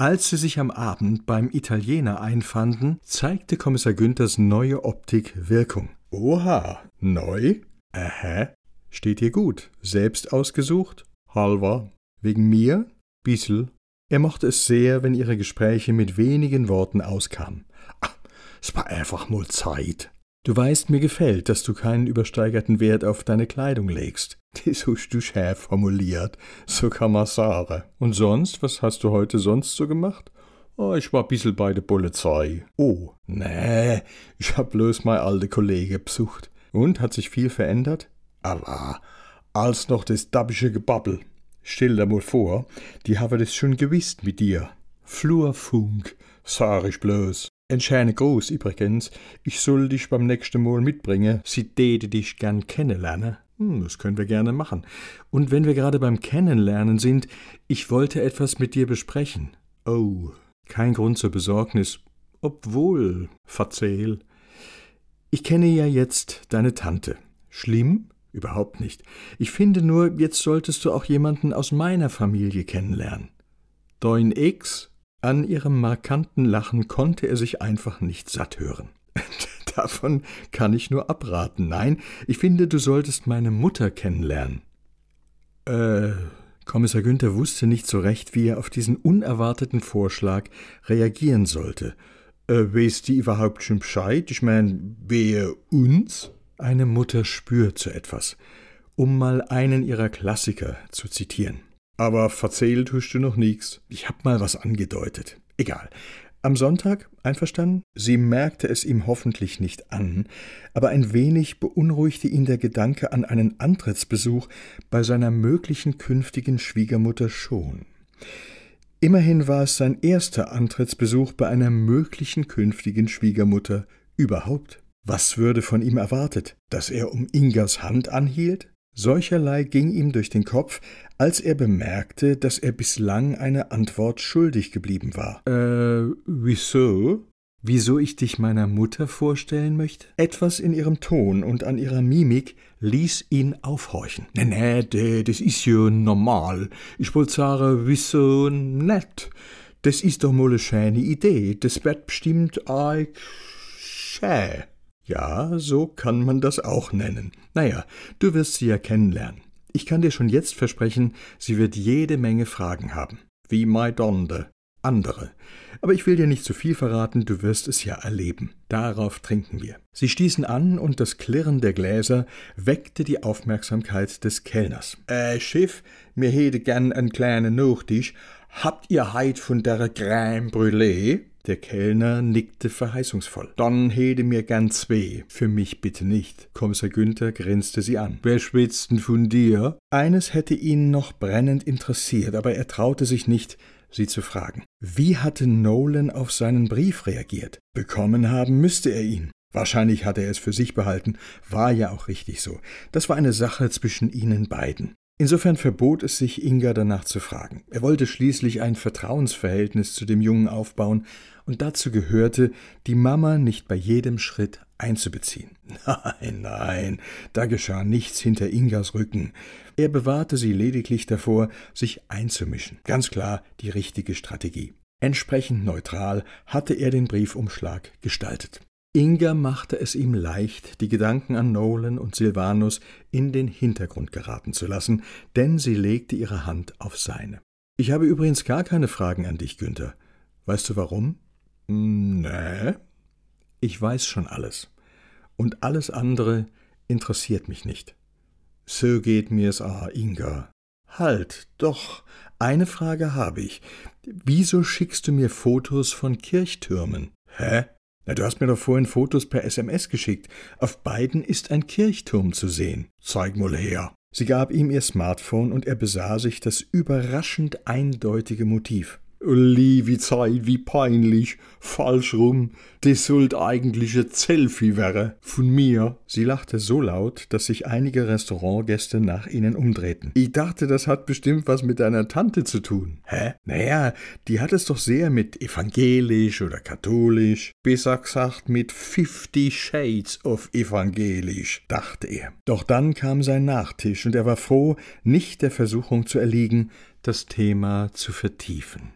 Als sie sich am Abend beim Italiener einfanden, zeigte Kommissar Günthers neue Optik Wirkung. Oha, neu? Aha. Steht dir gut. Selbst ausgesucht? Halber. Wegen mir? Bissel. Er mochte es sehr, wenn ihre Gespräche mit wenigen Worten auskamen. Ach, es war einfach mal Zeit. Du weißt, mir gefällt, dass du keinen übersteigerten Wert auf deine Kleidung legst. Das hast du schärf formuliert, so kann man sagen. Und sonst, was hast du heute sonst so gemacht? Oh, ich war bissel bei der Polizei. Oh, nee, ich hab bloß mein alte Kollege besucht. Und, hat sich viel verändert? Aber, als noch das dabbische Gebabbel. Stell dir mal vor, die haben das schon gewisst mit dir. Flurfunk, sag ich bloß. Entscheide groß übrigens, ich soll dich beim nächsten Mal mitbringen. Sie täte dich gern kennenlernen. Hm, das können wir gerne machen. Und wenn wir gerade beim Kennenlernen sind, ich wollte etwas mit dir besprechen. Oh, kein Grund zur Besorgnis. Obwohl, verzehl. Ich kenne ja jetzt deine Tante. Schlimm? Überhaupt nicht. Ich finde nur, jetzt solltest du auch jemanden aus meiner Familie kennenlernen. Dein Ex an ihrem markanten Lachen konnte er sich einfach nicht satt hören. Davon kann ich nur abraten. Nein, ich finde, du solltest meine Mutter kennenlernen. Äh, Kommissar Günther wusste nicht so recht, wie er auf diesen unerwarteten Vorschlag reagieren sollte. Äh, weißt die überhaupt schon Bescheid? Ich mein, wer uns? Eine Mutter spürt so etwas. Um mal einen ihrer Klassiker zu zitieren. Aber verzählt du noch nichts. Ich hab mal was angedeutet. Egal. Am Sonntag, einverstanden? Sie merkte es ihm hoffentlich nicht an, aber ein wenig beunruhigte ihn der Gedanke an einen Antrittsbesuch bei seiner möglichen künftigen Schwiegermutter schon. Immerhin war es sein erster Antrittsbesuch bei einer möglichen künftigen Schwiegermutter überhaupt. Was würde von ihm erwartet? Dass er um Ingas Hand anhielt? Solcherlei ging ihm durch den Kopf, als er bemerkte, dass er bislang eine Antwort schuldig geblieben war. Äh, wieso? Wieso ich dich meiner Mutter vorstellen möchte? Etwas in ihrem Ton und an ihrer Mimik ließ ihn aufhorchen. Nee, nee, das ist ja normal. Ich wollte sagen, wieso nett? Das ist doch mal eine schöne Idee. Das wird bestimmt arg schä. Ja, so kann man das auch nennen. Naja, du wirst sie ja kennenlernen. Ich kann dir schon jetzt versprechen, sie wird jede Menge Fragen haben. Wie Maidonde. Andere. Aber ich will dir nicht zu viel verraten, du wirst es ja erleben. Darauf trinken wir. Sie stießen an und das Klirren der Gläser weckte die Aufmerksamkeit des Kellners. Äh, Schiff, mir hätte gern einen kleinen Nachtisch. Habt ihr heit von der Crème Brûlée? Der Kellner nickte verheißungsvoll. Dann hätte mir gern zwei. Für mich bitte nicht. Kommissar Günther grinste sie an. Wer schwitzt denn von dir? Eines hätte ihn noch brennend interessiert, aber er traute sich nicht, sie zu fragen. Wie hatte Nolan auf seinen Brief reagiert? Bekommen haben müsste er ihn. Wahrscheinlich hatte er es für sich behalten, war ja auch richtig so. Das war eine Sache zwischen ihnen beiden. Insofern verbot es sich Inga danach zu fragen. Er wollte schließlich ein Vertrauensverhältnis zu dem Jungen aufbauen, und dazu gehörte, die Mama nicht bei jedem Schritt einzubeziehen. Nein, nein, da geschah nichts hinter Ingas Rücken. Er bewahrte sie lediglich davor, sich einzumischen. Ganz klar die richtige Strategie. Entsprechend neutral hatte er den Briefumschlag gestaltet. Inga machte es ihm leicht, die Gedanken an Nolan und Silvanus in den Hintergrund geraten zu lassen, denn sie legte ihre Hand auf seine. Ich habe übrigens gar keine Fragen an dich, Günther. Weißt du warum? Nee. Ich weiß schon alles. Und alles andere interessiert mich nicht. So geht mir's a, Inga. Halt, doch, eine Frage habe ich. Wieso schickst du mir Fotos von Kirchtürmen? Hä? Na, du hast mir doch vorhin Fotos per SMS geschickt. Auf beiden ist ein Kirchturm zu sehen. Zeig mal her. Sie gab ihm ihr Smartphone und er besah sich das überraschend eindeutige Motiv. Liebe Zeit, wie peinlich. Falsch rum. Das sollte eigentlich ein Selfie wäre. Von mir. Sie lachte so laut, dass sich einige Restaurantgäste nach ihnen umdrehten. Ich dachte, das hat bestimmt was mit deiner Tante zu tun. Hä? Naja, die hat es doch sehr mit evangelisch oder katholisch. Besser gesagt mit Fifty Shades of evangelisch, dachte er. Doch dann kam sein Nachtisch und er war froh, nicht der Versuchung zu erliegen, das Thema zu vertiefen.